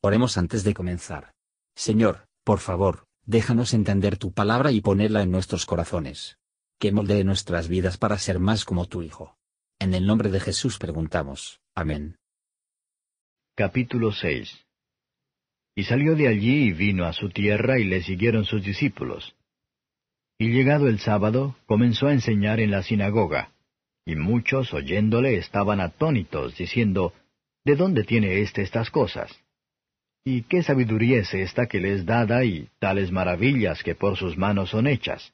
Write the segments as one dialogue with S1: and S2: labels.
S1: Oremos antes de comenzar. Señor, por favor, déjanos entender tu palabra y ponerla en nuestros corazones. Que moldee nuestras vidas para ser más como tu Hijo. En el nombre de Jesús preguntamos. Amén.
S2: Capítulo 6 Y salió de allí y vino a su tierra y le siguieron sus discípulos. Y llegado el sábado, comenzó a enseñar en la sinagoga, y muchos oyéndole estaban atónitos, diciendo, ¿De dónde tiene éste estas cosas? ¿Y qué sabiduría es esta que le es dada y tales maravillas que por sus manos son hechas?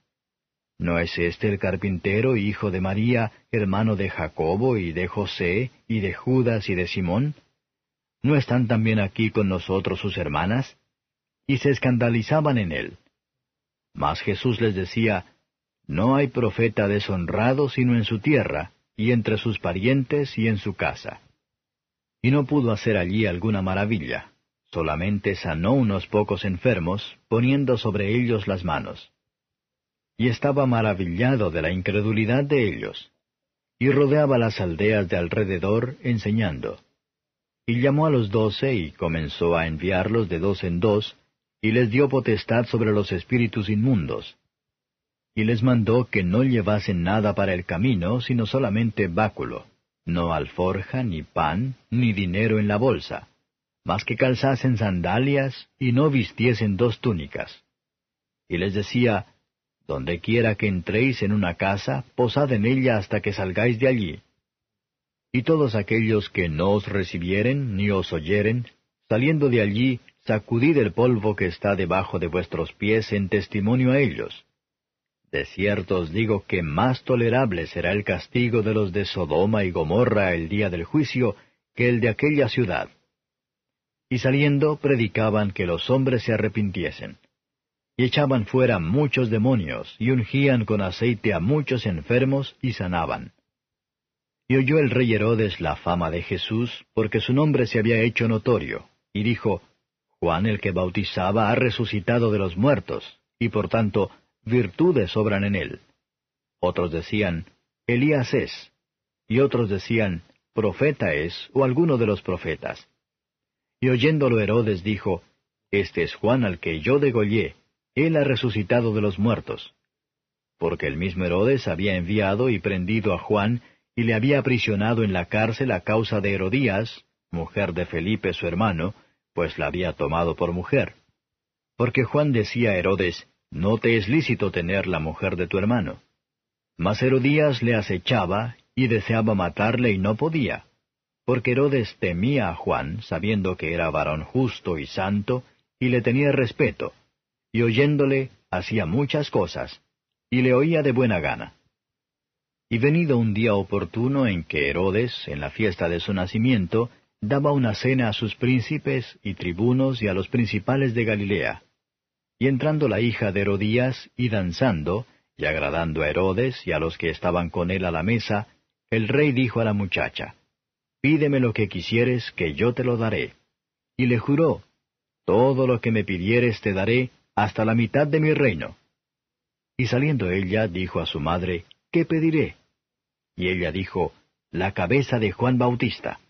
S2: ¿No es este el carpintero, hijo de María, hermano de Jacobo y de José, y de Judas y de Simón? ¿No están también aquí con nosotros sus hermanas? Y se escandalizaban en él. Mas Jesús les decía, No hay profeta deshonrado sino en su tierra, y entre sus parientes y en su casa. Y no pudo hacer allí alguna maravilla solamente sanó unos pocos enfermos, poniendo sobre ellos las manos. Y estaba maravillado de la incredulidad de ellos, y rodeaba las aldeas de alrededor enseñando. Y llamó a los doce y comenzó a enviarlos de dos en dos, y les dio potestad sobre los espíritus inmundos. Y les mandó que no llevasen nada para el camino, sino solamente báculo, no alforja, ni pan, ni dinero en la bolsa mas que calzasen sandalias y no vistiesen dos túnicas. Y les decía, Donde quiera que entréis en una casa, posad en ella hasta que salgáis de allí. Y todos aquellos que no os recibieren ni os oyeren, saliendo de allí, sacudid el polvo que está debajo de vuestros pies en testimonio a ellos. De cierto os digo que más tolerable será el castigo de los de Sodoma y Gomorra el día del juicio que el de aquella ciudad y saliendo predicaban que los hombres se arrepintiesen. Y echaban fuera muchos demonios, y ungían con aceite a muchos enfermos, y sanaban. Y oyó el rey Herodes la fama de Jesús, porque su nombre se había hecho notorio, y dijo, Juan el que bautizaba ha resucitado de los muertos, y por tanto virtudes obran en él. Otros decían, Elías es, y otros decían, profeta es, o alguno de los profetas. Y oyéndolo Herodes dijo, Este es Juan al que yo degollé, él ha resucitado de los muertos. Porque el mismo Herodes había enviado y prendido a Juan, y le había aprisionado en la cárcel a causa de Herodías, mujer de Felipe su hermano, pues la había tomado por mujer. Porque Juan decía a Herodes, No te es lícito tener la mujer de tu hermano. Mas Herodías le acechaba, y deseaba matarle y no podía porque Herodes temía a Juan, sabiendo que era varón justo y santo, y le tenía respeto, y oyéndole hacía muchas cosas, y le oía de buena gana. Y venido un día oportuno en que Herodes, en la fiesta de su nacimiento, daba una cena a sus príncipes y tribunos y a los principales de Galilea. Y entrando la hija de Herodías y danzando, y agradando a Herodes y a los que estaban con él a la mesa, el rey dijo a la muchacha, Pídeme lo que quisieres, que yo te lo daré. Y le juró, Todo lo que me pidieres te daré, hasta la mitad de mi reino. Y saliendo ella, dijo a su madre, ¿Qué pediré? Y ella dijo, La cabeza de Juan Bautista.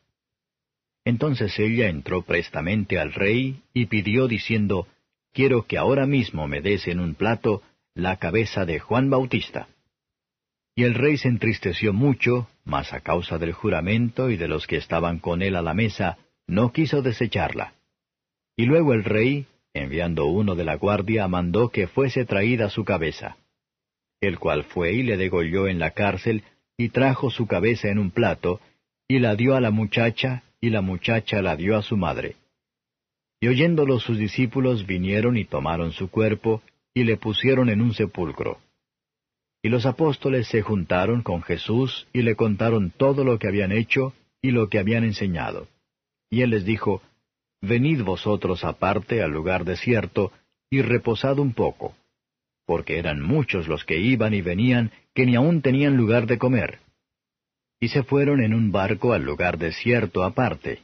S2: Entonces ella entró prestamente al rey y pidió diciendo, Quiero que ahora mismo me des en un plato la cabeza de Juan Bautista. Y el rey se entristeció mucho, mas a causa del juramento y de los que estaban con él a la mesa, no quiso desecharla. Y luego el rey, enviando uno de la guardia, mandó que fuese traída su cabeza. El cual fue y le degolló en la cárcel, y trajo su cabeza en un plato, y la dio a la muchacha, y la muchacha la dio a su madre. Y oyéndolo sus discípulos vinieron y tomaron su cuerpo, y le pusieron en un sepulcro. Y los apóstoles se juntaron con Jesús y le contaron todo lo que habían hecho y lo que habían enseñado. Y él les dijo, Venid vosotros aparte al lugar desierto y reposad un poco, porque eran muchos los que iban y venían que ni aun tenían lugar de comer. Y se fueron en un barco al lugar desierto aparte.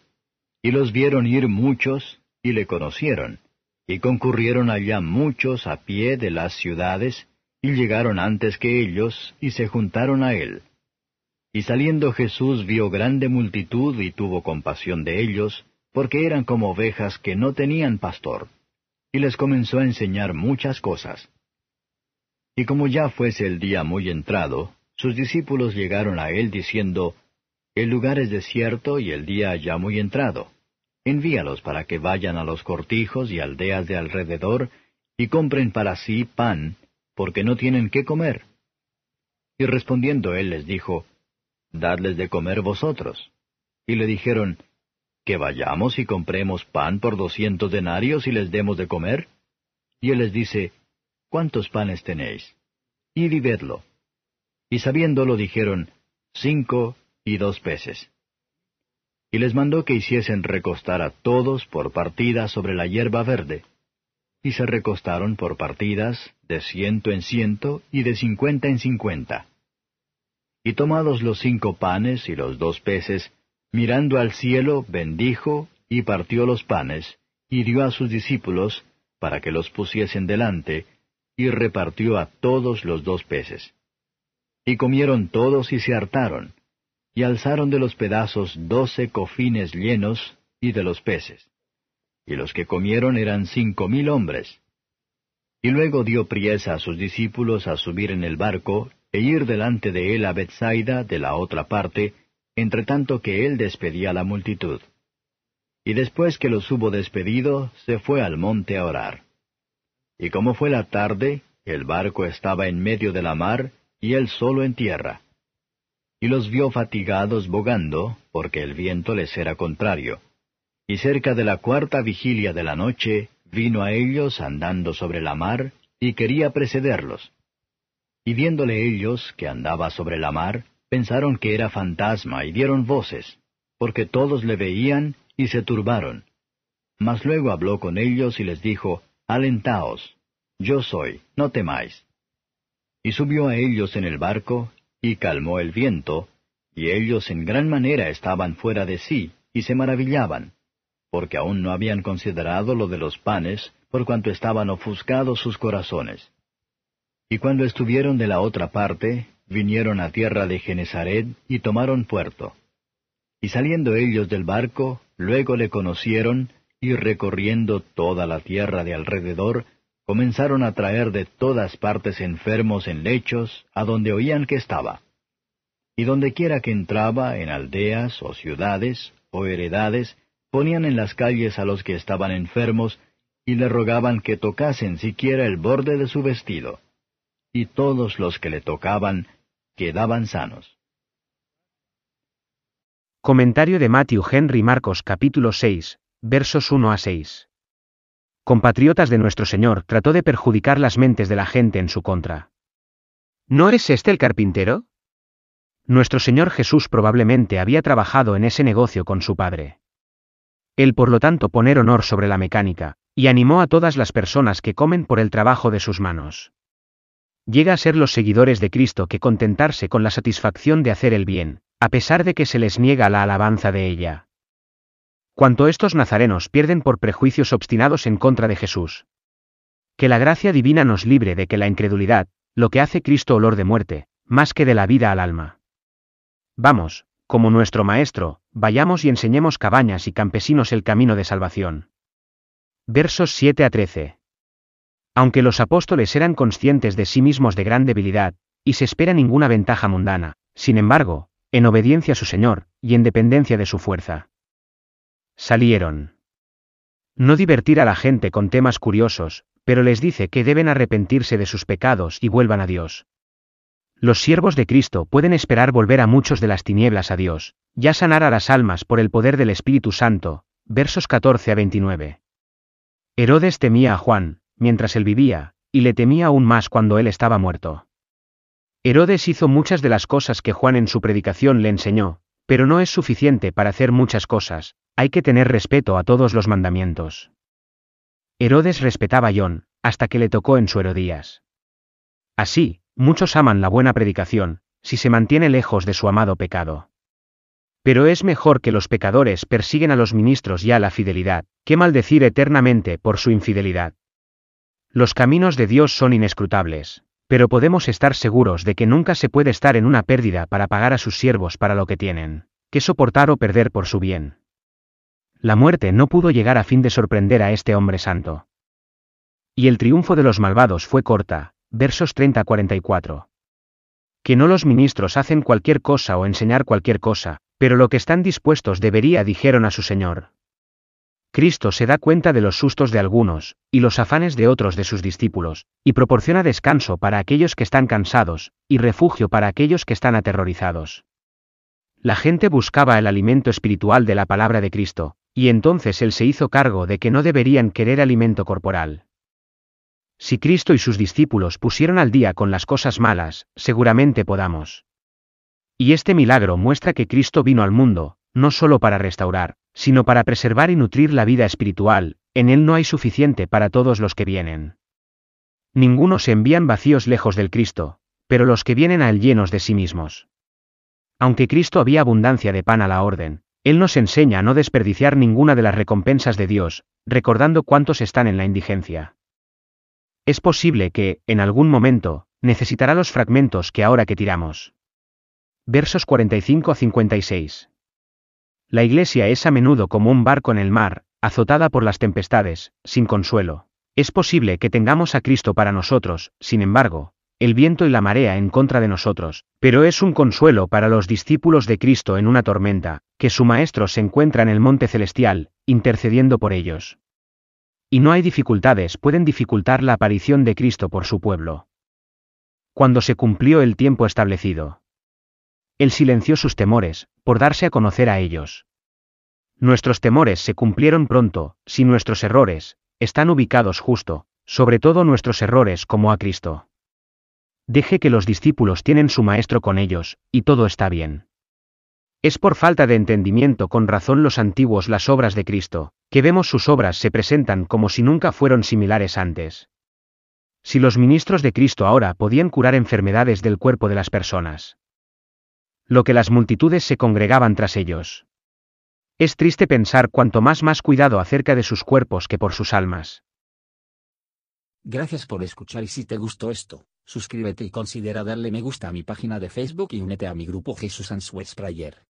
S2: Y los vieron ir muchos, y le conocieron, y concurrieron allá muchos a pie de las ciudades, y llegaron antes que ellos, y se juntaron a él. Y saliendo Jesús vio grande multitud y tuvo compasión de ellos, porque eran como ovejas que no tenían pastor, y les comenzó a enseñar muchas cosas. Y como ya fuese el día muy entrado, sus discípulos llegaron a él diciendo, El lugar es desierto y el día ya muy entrado. Envíalos para que vayan a los cortijos y aldeas de alrededor y compren para sí pan, porque no tienen qué comer. Y respondiendo él les dijo, Dadles de comer vosotros. Y le dijeron, Que vayamos y compremos pan por doscientos denarios y les demos de comer. Y él les dice, ¿Cuántos panes tenéis? Y vivedlo. Y sabiéndolo dijeron, Cinco y dos peces. Y les mandó que hiciesen recostar a todos por partidas sobre la hierba verde. Y se recostaron por partidas, de ciento en ciento y de cincuenta en cincuenta. Y tomados los cinco panes y los dos peces, mirando al cielo, bendijo y partió los panes, y dio a sus discípulos, para que los pusiesen delante, y repartió a todos los dos peces. Y comieron todos y se hartaron, y alzaron de los pedazos doce cofines llenos, y de los peces. Y los que comieron eran cinco mil hombres. Y luego dio priesa a sus discípulos a subir en el barco, e ir delante de él a Bethsaida de la otra parte, entre tanto que él despedía la multitud. Y después que los hubo despedido, se fue al monte a orar. Y como fue la tarde, el barco estaba en medio de la mar, y él solo en tierra. Y los vio fatigados bogando, porque el viento les era contrario. Y cerca de la cuarta vigilia de la noche, vino a ellos andando sobre la mar, y quería precederlos. Y viéndole ellos que andaba sobre la mar, pensaron que era fantasma y dieron voces, porque todos le veían y se turbaron. Mas luego habló con ellos y les dijo, Alentaos, yo soy, no temáis. Y subió a ellos en el barco, y calmó el viento, y ellos en gran manera estaban fuera de sí, y se maravillaban, porque aún no habían considerado lo de los panes, por cuanto estaban ofuscados sus corazones. Y cuando estuvieron de la otra parte, vinieron a tierra de Genezaret y tomaron puerto. Y saliendo ellos del barco, luego le conocieron, y recorriendo toda la tierra de alrededor, comenzaron a traer de todas partes enfermos en lechos, a donde oían que estaba. Y donde quiera que entraba, en aldeas o ciudades o heredades, ponían en las calles a los que estaban enfermos, y le rogaban que tocasen siquiera el borde de su vestido. Y todos los que le tocaban quedaban sanos.
S3: Comentario de Matthew Henry Marcos capítulo 6, versos 1 a 6. Compatriotas de nuestro Señor trató de perjudicar las mentes de la gente en su contra. ¿No eres este el carpintero? Nuestro Señor Jesús probablemente había trabajado en ese negocio con su padre. Él por lo tanto poner honor sobre la mecánica, y animó a todas las personas que comen por el trabajo de sus manos. Llega a ser los seguidores de Cristo que contentarse con la satisfacción de hacer el bien, a pesar de que se les niega la alabanza de ella. Cuanto estos nazarenos pierden por prejuicios obstinados en contra de Jesús. Que la gracia divina nos libre de que la incredulidad, lo que hace Cristo olor de muerte, más que de la vida al alma. Vamos, como nuestro Maestro, vayamos y enseñemos cabañas y campesinos el camino de salvación. Versos 7 a 13. Aunque los apóstoles eran conscientes de sí mismos de gran debilidad, y se espera ninguna ventaja mundana, sin embargo, en obediencia a su Señor, y en dependencia de su fuerza. Salieron. No divertir a la gente con temas curiosos, pero les dice que deben arrepentirse de sus pecados y vuelvan a Dios. Los siervos de Cristo pueden esperar volver a muchos de las tinieblas a Dios, ya sanar a las almas por el poder del Espíritu Santo, versos 14 a 29. Herodes temía a Juan, mientras él vivía, y le temía aún más cuando él estaba muerto. Herodes hizo muchas de las cosas que Juan en su predicación le enseñó, pero no es suficiente para hacer muchas cosas, hay que tener respeto a todos los mandamientos. Herodes respetaba a John, hasta que le tocó en su Herodías. Así, muchos aman la buena predicación, si se mantiene lejos de su amado pecado. Pero es mejor que los pecadores persiguen a los ministros y a la fidelidad, que maldecir eternamente por su infidelidad. Los caminos de Dios son inescrutables, pero podemos estar seguros de que nunca se puede estar en una pérdida para pagar a sus siervos para lo que tienen, que soportar o perder por su bien. La muerte no pudo llegar a fin de sorprender a este hombre santo. Y el triunfo de los malvados fue corta, versos 30-44. Que no los ministros hacen cualquier cosa o enseñar cualquier cosa, pero lo que están dispuestos debería dijeron a su Señor. Cristo se da cuenta de los sustos de algunos, y los afanes de otros de sus discípulos, y proporciona descanso para aquellos que están cansados, y refugio para aquellos que están aterrorizados. La gente buscaba el alimento espiritual de la palabra de Cristo, y entonces Él se hizo cargo de que no deberían querer alimento corporal. Si Cristo y sus discípulos pusieron al día con las cosas malas, seguramente podamos. Y este milagro muestra que Cristo vino al mundo, no solo para restaurar, sino para preservar y nutrir la vida espiritual, en Él no hay suficiente para todos los que vienen. Ninguno se envían vacíos lejos del Cristo, pero los que vienen a Él llenos de sí mismos. Aunque Cristo había abundancia de pan a la orden, Él nos enseña a no desperdiciar ninguna de las recompensas de Dios, recordando cuántos están en la indigencia. Es posible que, en algún momento, necesitará los fragmentos que ahora que tiramos. Versos 45 a 56. La iglesia es a menudo como un barco en el mar, azotada por las tempestades, sin consuelo. Es posible que tengamos a Cristo para nosotros, sin embargo, el viento y la marea en contra de nosotros, pero es un consuelo para los discípulos de Cristo en una tormenta, que su Maestro se encuentra en el monte celestial, intercediendo por ellos y no hay dificultades pueden dificultar la aparición de Cristo por su pueblo. Cuando se cumplió el tiempo establecido. Él silenció sus temores, por darse a conocer a ellos. Nuestros temores se cumplieron pronto, si nuestros errores, están ubicados justo, sobre todo nuestros errores como a Cristo. Deje que los discípulos tienen su maestro con ellos, y todo está bien. Es por falta de entendimiento con razón los antiguos las obras de Cristo, que vemos sus obras se presentan como si nunca fueron similares antes. Si los ministros de Cristo ahora podían curar enfermedades del cuerpo de las personas. Lo que las multitudes se congregaban tras ellos. Es triste pensar cuanto más más cuidado acerca de sus cuerpos que por sus almas.
S1: Gracias por escuchar y si te gustó esto, suscríbete y considera darle me gusta a mi página de Facebook y únete a mi grupo Jesús Answers Prayer.